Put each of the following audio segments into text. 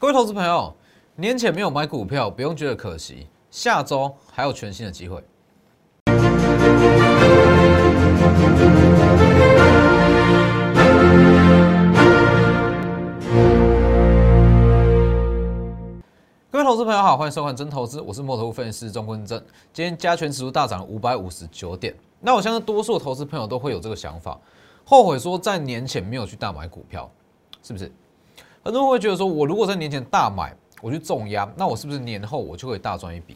各位投资朋友，年前没有买股票，不用觉得可惜，下周还有全新的机会。各位投资朋友好，欢迎收看真投资，我是摩头分析师钟坤正。今天加权指数大涨五百五十九点，那我相信多数投资朋友都会有这个想法，后悔说在年前没有去大买股票，是不是？很多人会觉得说，我如果在年前大买，我去重压，那我是不是年后我就可以大赚一笔？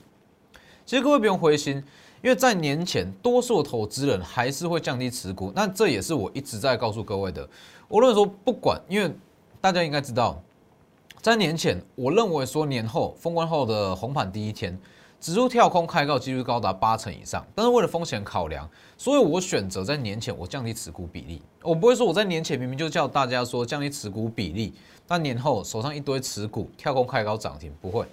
其实各位不用灰心，因为在年前，多数投资人还是会降低持股。那这也是我一直在告诉各位的。无论说，不管，因为大家应该知道，在年前，我认为说年后封关后的红盘第一天，指数跳空开高几率高达八成以上。但是为了风险考量，所以我选择在年前我降低持股比例。我不会说我在年前明明就叫大家说降低持股比例。那年后手上一堆持股跳空开高涨停不会，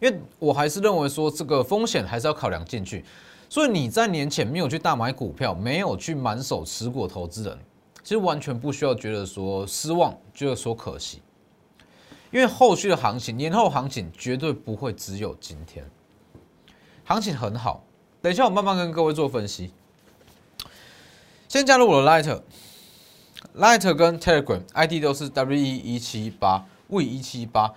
因为我还是认为说这个风险还是要考量进去，所以你在年前没有去大买股票，没有去满手持股，投资人其实完全不需要觉得说失望，觉得说可惜，因为后续的行情，年后行情绝对不会只有今天，行情很好，等一下我慢慢跟各位做分析，先加入我的 Light。Light 跟 Telegram ID 都是 W E 一七八 V 一七八。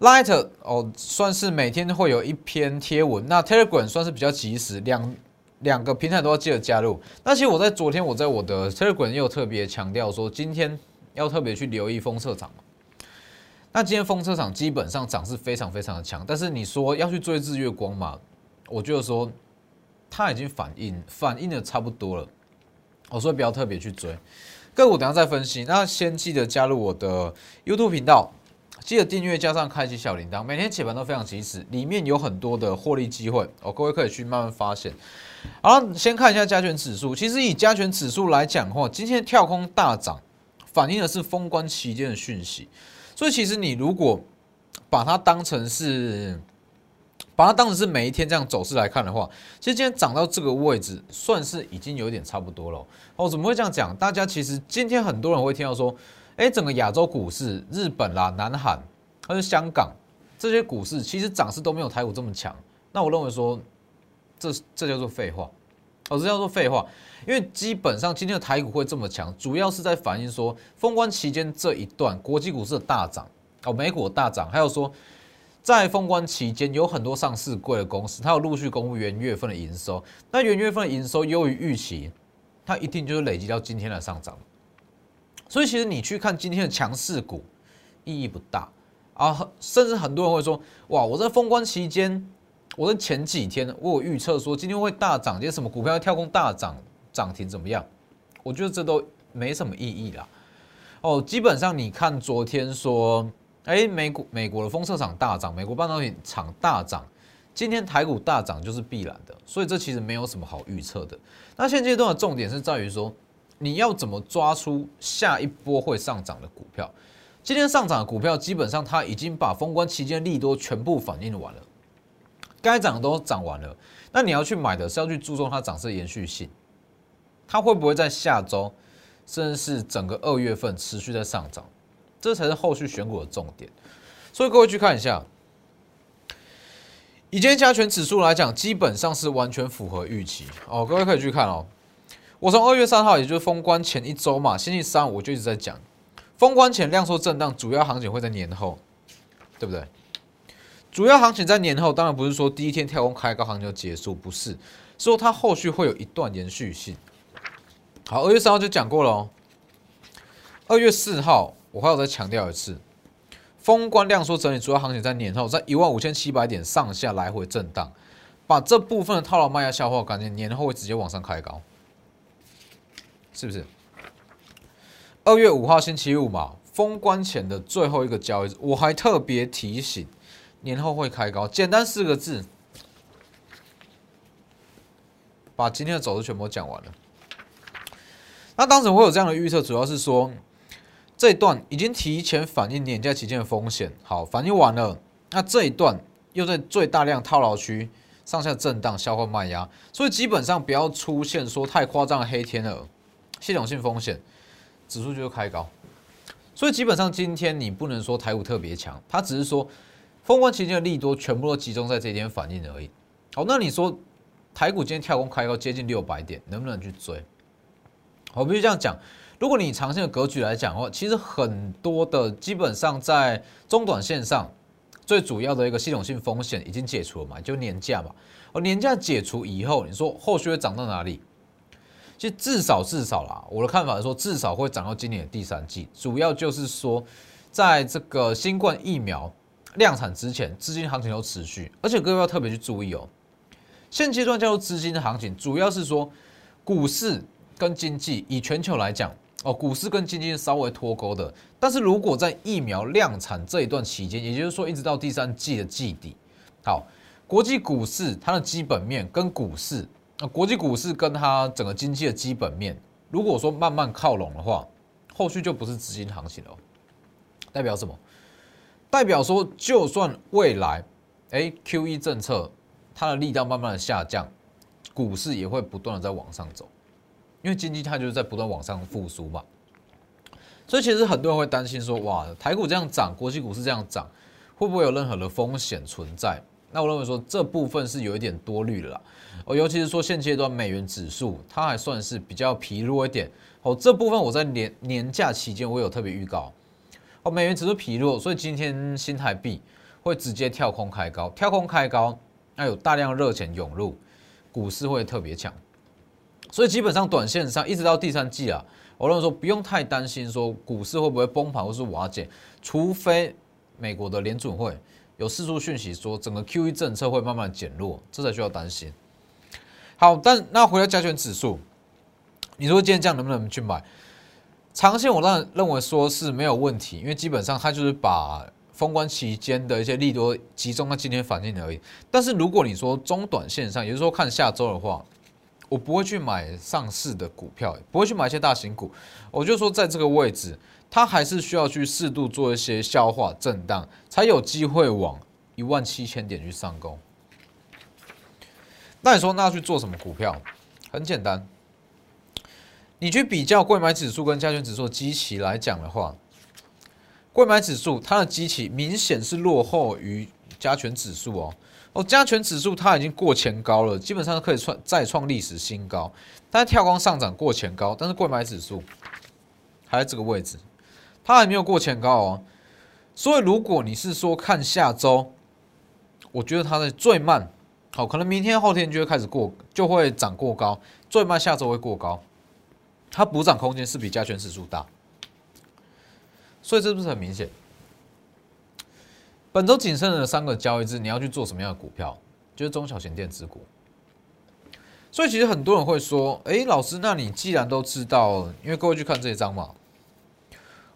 Light 哦，算是每天会有一篇贴文。那 Telegram 算是比较及时，两两个平台都要记得加入。那其实我在昨天，我在我的 Telegram 又特别强调说，今天要特别去留意封测场嘛。那今天封测场基本上涨势非常非常的强，但是你说要去追日月光嘛，我觉得说它已经反应反应的差不多了，我所以不要特别去追。个股等下再分析，那先记得加入我的 YouTube 频道，记得订阅加上开启小铃铛，每天起盘都非常及时，里面有很多的获利机会哦，各位可以去慢慢发现。好，先看一下加权指数，其实以加权指数来讲的话，今天跳空大涨，反映的是封关期间的讯息，所以其实你如果把它当成是。把它当成是每一天这样走势来看的话，其实今天涨到这个位置，算是已经有点差不多了。哦，怎么会这样讲？大家其实今天很多人会听到说，哎，整个亚洲股市，日本啦、南韩还是香港这些股市，其实涨势都没有台股这么强。那我认为说，这这叫做废话。哦，这叫做废话，因为基本上今天的台股会这么强，主要是在反映说封关期间这一段国际股市的大涨，哦，美股大涨，还有说。在封关期间，有很多上市贵的公司，它有陆续公布元月份的营收。那元月份的营收优于预期，它一定就是累积到今天的上涨。所以，其实你去看今天的强势股，意义不大啊。甚至很多人会说：“哇，我在封关期间，我的前几天我有预测说今天会大涨，这些什么股票要跳空大涨涨停怎么样？”我觉得这都没什么意义啦。哦，基本上你看昨天说。哎，美股美国的封测厂大涨，美国半导体厂大涨，今天台股大涨就是必然的，所以这其实没有什么好预测的。那现阶段的重点是在于说，你要怎么抓出下一波会上涨的股票？今天上涨的股票基本上它已经把封关期间利多全部反映完了，该涨都涨完了，那你要去买的是要去注重它涨势延续性，它会不会在下周甚至是整个二月份持续在上涨？这才是后续选股的重点，所以各位去看一下，以今天加权指数来讲，基本上是完全符合预期哦。各位可以去看哦。我从二月三号，也就是封关前一周嘛，星期三我就一直在讲，封关前量缩震荡，主要行情会在年后，对不对？主要行情在年后，当然不是说第一天跳空开高行情就结束，不是，说它后续会有一段延续性。好，二月三号就讲过了哦。二月四号。我还要再强调一次，封关量缩整理，主要行情在年后，在一万五千七百点上下来回震荡，把这部分的套牢卖压消化，感觉年后会直接往上开高，是不是？二月五号星期五嘛，封关前的最后一个交易日，我还特别提醒，年后会开高，简单四个字，把今天的走势全部讲完了。那当时会有这样的预测，主要是说。这一段已经提前反映年假期间的风险，好，反映完了，那这一段又在最大量套牢区上下震荡消化卖压，所以基本上不要出现说太夸张的黑天鹅，系统性风险，指数就开高。所以基本上今天你不能说台股特别强，它只是说封关期间的利多全部都集中在这一天反应而已。好，那你说台股今天跳空开高接近六百点，能不能去追？我必须这样讲，如果你长线的格局来讲的话，其实很多的基本上在中短线上最主要的一个系统性风险已经解除了嘛，就年假嘛。哦，年假解除以后，你说后续会涨到哪里？其实至少至少啦，我的看法是说，至少会涨到今年的第三季。主要就是说，在这个新冠疫苗量产之前，资金行情都持续。而且各位要特别去注意哦，现阶段叫做资金的行情，主要是说股市跟经济，以全球来讲哦，股市跟经济是稍微脱钩的。但是如果在疫苗量产这一段期间，也就是说一直到第三季的季底，好，国际股市它的基本面跟股市。那国际股市跟它整个经济的基本面，如果说慢慢靠拢的话，后续就不是资金行情了。代表什么？代表说，就算未来，哎，Q E 政策它的力道慢慢的下降，股市也会不断的在往上走，因为经济它就是在不断往上复苏嘛。所以其实很多人会担心说，哇，台股这样涨，国际股市这样涨，会不会有任何的风险存在？那我认为说这部分是有一点多虑了。哦，尤其是说现阶段美元指数，它还算是比较疲弱一点。哦，这部分我在年年假期间我有特别预告。哦，美元指数疲弱，所以今天新台币会直接跳空开高，跳空开高，那有大量热钱涌入，股市会特别强。所以基本上短线上一直到第三季啊，我认为说不用太担心说股市会不会崩盘或是瓦解，除非美国的联准会有四出讯息说整个 Q E 政策会慢慢减弱，这才需要担心。好，但那回到加权指数，你说今天这样能不能去买？长线我然认为说是没有问题，因为基本上它就是把封关期间的一些利多集中在今天反应而已。但是如果你说中短线上，也就是说看下周的话，我不会去买上市的股票，不会去买一些大型股。我就说在这个位置，它还是需要去适度做一些消化震荡，才有机会往一万七千点去上攻。那你说那要去做什么股票？很简单，你去比较贵买指数跟加权指数的基期来讲的话，贵买指数它的基期明显是落后于加权指数哦。哦，加权指数它已经过前高了，基本上可以创再创历史新高。但是跳空上涨过前高，但是贵买指数还在这个位置，它还没有过前高哦。所以如果你是说看下周，我觉得它的最慢。好，可能明天后天就会开始过，就会涨过高，最慢下周会过高，它补涨空间是比加权指数大，所以这不是很明显。本周仅剩的三个交易日，你要去做什么样的股票？就是中小型电子股。所以其实很多人会说：“哎，老师，那你既然都知道，因为各位去看这一张嘛，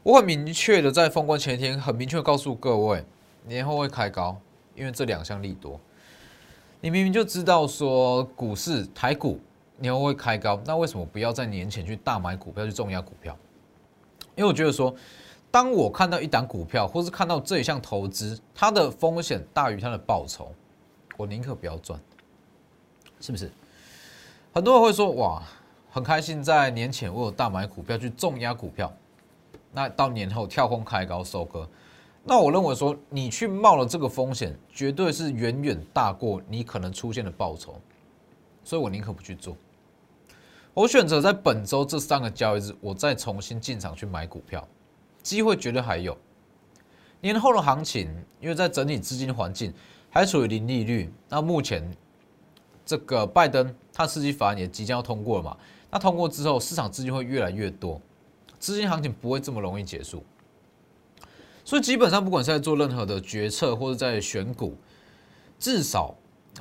我很明确的在封关前一天，很明确告诉各位，年后会开高，因为这两项利多。”你明明就知道说股市台股年后会开高，那为什么不要在年前去大买股票去重压股票？因为我觉得说，当我看到一档股票，或是看到这一项投资，它的风险大于它的报酬，我宁可不要赚，是不是？很多人会说哇，很开心在年前我有大买股票去重压股票，那到年后跳空开高收割。那我认为说，你去冒了这个风险，绝对是远远大过你可能出现的报酬，所以我宁可不去做。我选择在本周这三个交易日，我再重新进场去买股票，机会绝对还有。年后的行情，因为在整体资金环境还处于零利率，那目前这个拜登他刺激法案也即将要通过了嘛？那通过之后，市场资金会越来越多，资金行情不会这么容易结束。所以基本上，不管是在做任何的决策，或者在选股，至少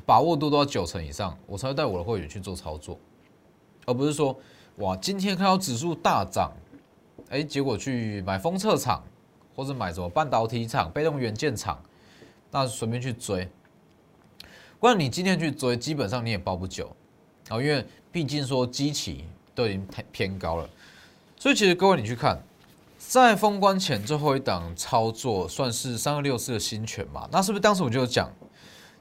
把握度都要九成以上，我才会带我的会员去做操作，而不是说，哇，今天看到指数大涨，哎，结果去买封测厂，或者买什么半导体厂、被动元件厂，那随便去追。不然你今天去追，基本上你也包不久，啊，因为毕竟说基期都已经偏偏高了，所以其实各位你去看。在封关前最后一档操作，算是三二六四的新权嘛？那是不是当时我就讲，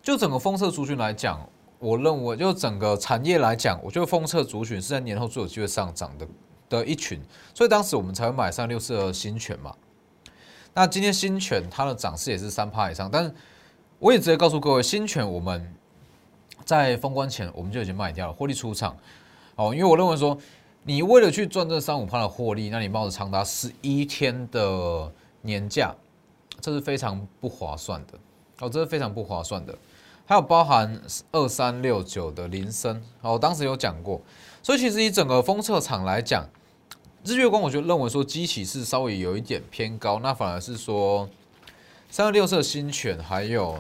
就整个封测族群来讲，我认为就整个产业来讲，我觉得封测族群是在年后最有机会上涨的的一群，所以当时我们才会买上六四二新权嘛。那今天新权它的涨势也是三趴以上，但是我也直接告诉各位，新权我们在封关前我们就已经卖掉了，获利出场。哦，因为我认为说，你为了去赚这三五趴的获利，那你冒着长达十一天的年假，这是非常不划算的。哦，这是非常不划算的。还有包含二三六九的铃声，哦，当时有讲过。所以其实以整个封测厂来讲，日月光我就认为说机器是稍微有一点偏高，那反而是说三二六色新犬还有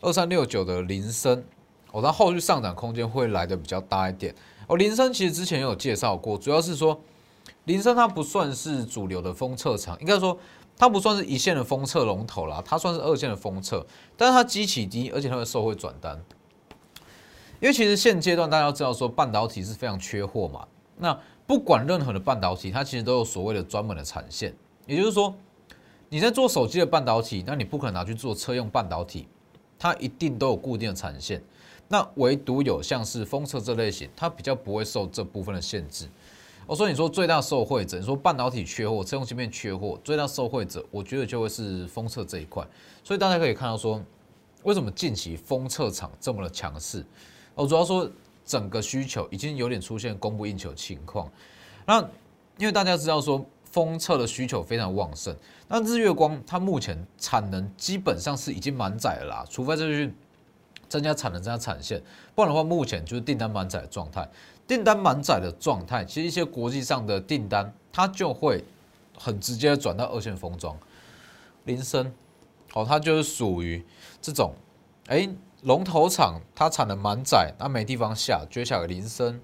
二三六九的铃声，哦，它后续上涨空间会来的比较大一点。哦，铃声其实之前有介绍过，主要是说铃声它不算是主流的封测厂，应该说它不算是一线的封测龙头啦，它算是二线的封测，但是它机器低，而且它的售会转单。因为其实现阶段大家要知道说半导体是非常缺货嘛，那不管任何的半导体，它其实都有所谓的专门的产线，也就是说你在做手机的半导体，那你不可能拿去做车用半导体，它一定都有固定的产线，那唯独有像是封测这类型，它比较不会受这部分的限制。我说你说最大受惠者，你说半导体缺货，车用芯片缺货，最大受惠者，我觉得就会是封测这一块，所以大家可以看到说，为什么近期封测厂这么的强势？哦，主要说整个需求已经有点出现供不应求情况。那因为大家知道说封测的需求非常旺盛，那日月光它目前产能基本上是已经满载了啦，除非就是增加产能、增加产线，不然的话目前就是订单满载的状态。订单满载的状态，其实一些国际上的订单它就会很直接转到二线封装。林森，哦，它就是属于这种，哎。龙头厂它产能满载，那没地方下，就下给林森，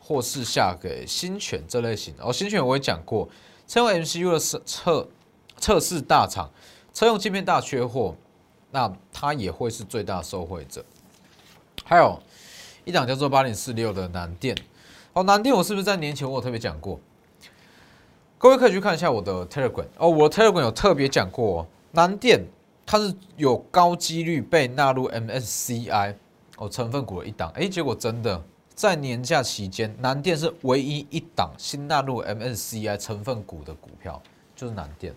或是下给新犬这类型。哦，新犬我也讲过，车用 MCU 的测测测试大厂，车用镜片大缺货，那它也会是最大受惠者。还有一档叫做八零四六的南电，哦，南电我是不是在年前我有特别讲过？各位可以去看一下我的 Telegram，哦，我的 Telegram 有特别讲过南电。它是有高几率被纳入 MSCI 哦成分股的一档，哎，结果真的在年假期间，南电是唯一一档新纳入 MSCI 成分股的股票，就是南电。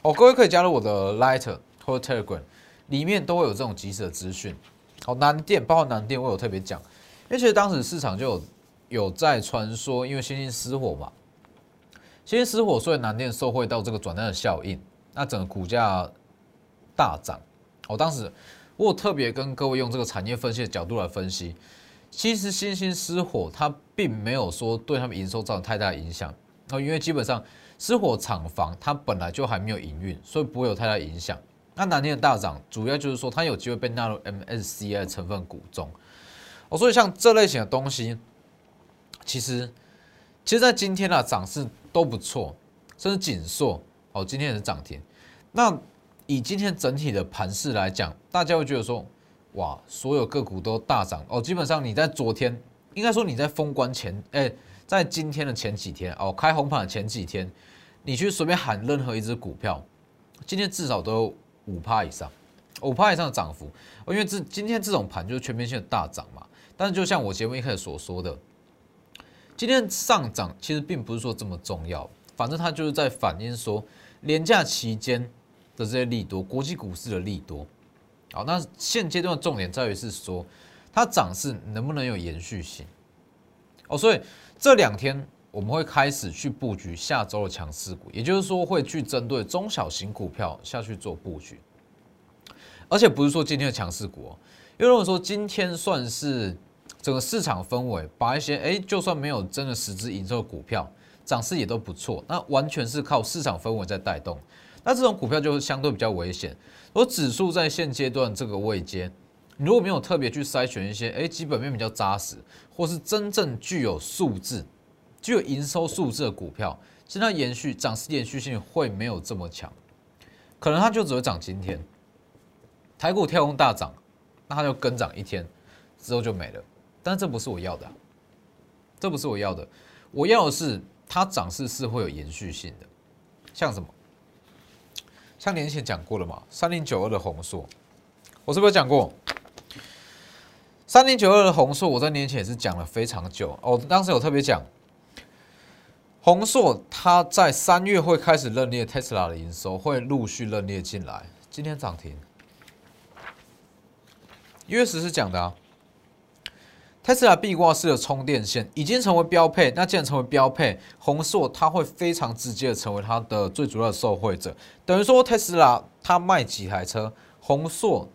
哦，各位可以加入我的 Lighter 或 Telegram，里面都会有这种及时的资讯。哦，南电包括南电，我有特别讲，因为其实当时市场就有有在传说，因为新兴失火嘛，新兴失火，所以南电受惠到这个转单的效应，那整个股价。大涨，我当时我有特别跟各位用这个产业分析的角度来分析，其实新兴失火它并没有说对他们营收造成太大影响，哦，因为基本上失火厂房它本来就还没有营运，所以不会有太大影响。那南天的大涨，主要就是说它有机会被纳入 MSCI 成分股中，哦，所以像这类型的东西，其实其实在今天啊涨势都不错，甚至锦硕哦今天也是涨停，那。以今天整体的盘势来讲，大家会觉得说，哇，所有个股都大涨哦。基本上你在昨天，应该说你在封关前，哎，在今天的前几天哦，开红盘的前几天，你去随便喊任何一只股票，今天至少都五趴以上，五趴以上的涨幅。因为这今天这种盘就是全面性的大涨嘛。但是就像我节目一开始所说的，今天上涨其实并不是说这么重要，反正它就是在反映说廉价期间。的这些利多，国际股市的利多，好，那现阶段的重点在于是说，它涨势能不能有延续性？哦，所以这两天我们会开始去布局下周的强势股，也就是说会去针对中小型股票下去做布局，而且不是说今天的强势股，因为如果说今天算是整个市场氛围，把一些哎就算没有真的实质营收的股票涨势也都不错，那完全是靠市场氛围在带动。那这种股票就相对比较危险。而指数在现阶段这个位阶，如果没有特别去筛选一些，哎，基本面比较扎实，或是真正具有数字、具有营收数字的股票，其实它延续涨势延续性会没有这么强，可能它就只会涨今天。台股跳空大涨，那它就跟涨一天之后就没了。但这不是我要的，这不是我要的，我要的是它涨势是会有延续性的，像什么？像年前讲过了嘛，三零九二的红硕，我是不是讲过？三零九二的红硕，我在年前也是讲了非常久哦。当时有特别讲，宏硕它在三月会开始认列 Tesla 的营收，会陆续认列进来。今天涨停，一月十是讲的啊。Tesla 壁挂式的充电线已经成为标配，那既然成为标配，宏硕它会非常直接的成为它的最主要的受惠者。等于说，Tesla 它卖几台车，宏硕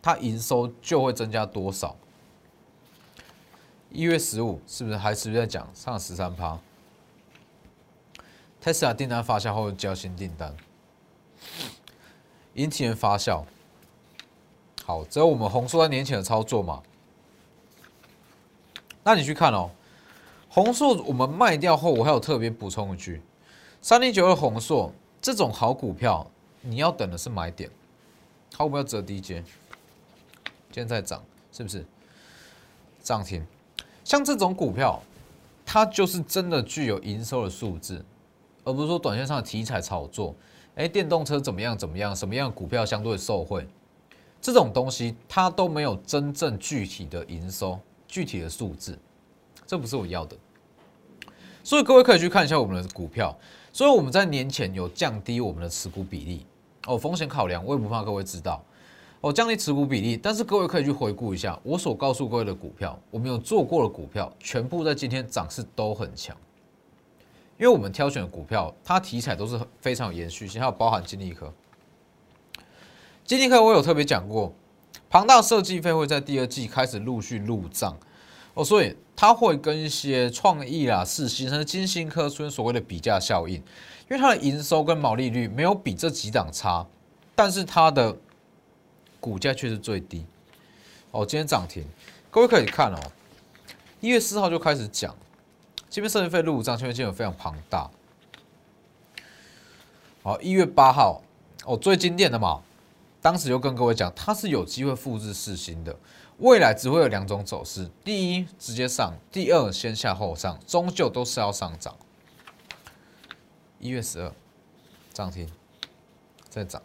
它营收就会增加多少？一月十五是不是还是在讲上十三趴？Tesla 订单发酵后交新订单，引体人发酵。好，只有我们红硕在年前的操作嘛？那你去看哦，红硕我们卖掉后，我还有特别补充一句：三零九二红硕这种好股票，你要等的是买点。好，我们要折低阶，现在涨是不是涨停？像这种股票，它就是真的具有营收的数字，而不是说短线上的题材炒作。哎，电动车怎么样怎么样？什么样股票相对受惠？这种东西它都没有真正具体的营收。具体的数字，这不是我要的，所以各位可以去看一下我们的股票。所以我们在年前有降低我们的持股比例哦，风险考量，我也不怕各位知道哦，降低持股比例。但是各位可以去回顾一下我所告诉各位的股票，我们有做过的股票，全部在今天涨势都很强，因为我们挑选的股票，它题材都是非常有延续性，还有包含金立科。金立科我有特别讲过。庞大设计费会在第二季开始陆续入账哦，所以它会跟一些创意啦、四新甚至金星科出现所谓的比价效应，因为它的营收跟毛利率没有比这几档差，但是它的股价却是最低哦。今天涨停，各位可以看哦，一月四号就开始讲，这边设计费入账，因为金额非常庞大。好，一月八号哦，最经典的嘛。当时就跟各位讲，它是有机会复制四星的，未来只会有两种走势：第一，直接上；第二，先下后上，终究都是要上涨。一月十二涨停，再涨。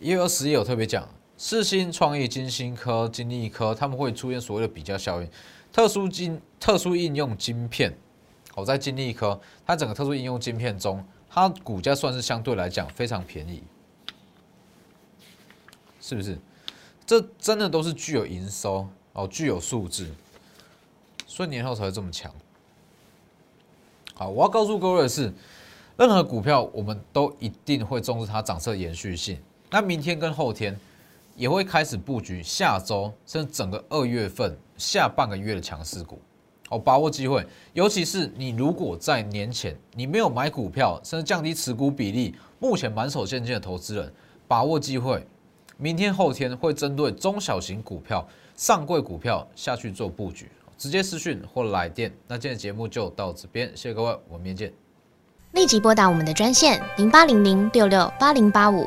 一月二十一有特别讲，四星创意、金星科、金立科，他们会出现所谓的比较效应，特殊晶、特殊应用晶片。好，在金立科，它整个特殊应用晶片中。它股价算是相对来讲非常便宜，是不是？这真的都是具有营收哦，具有数字，所以年后才会这么强。好，我要告诉各位的是，任何股票我们都一定会重视它涨势延续性。那明天跟后天也会开始布局下周甚至整个二月份下半个月的强势股。哦，把握机会，尤其是你如果在年前你没有买股票，甚至降低持股比例，目前满手现金的投资人，把握机会，明天后天会针对中小型股票、上柜股票下去做布局，直接私讯或来电。那今天节目就到这边，谢谢各位，我们明天见。立即拨打我们的专线零八零零六六八零八五。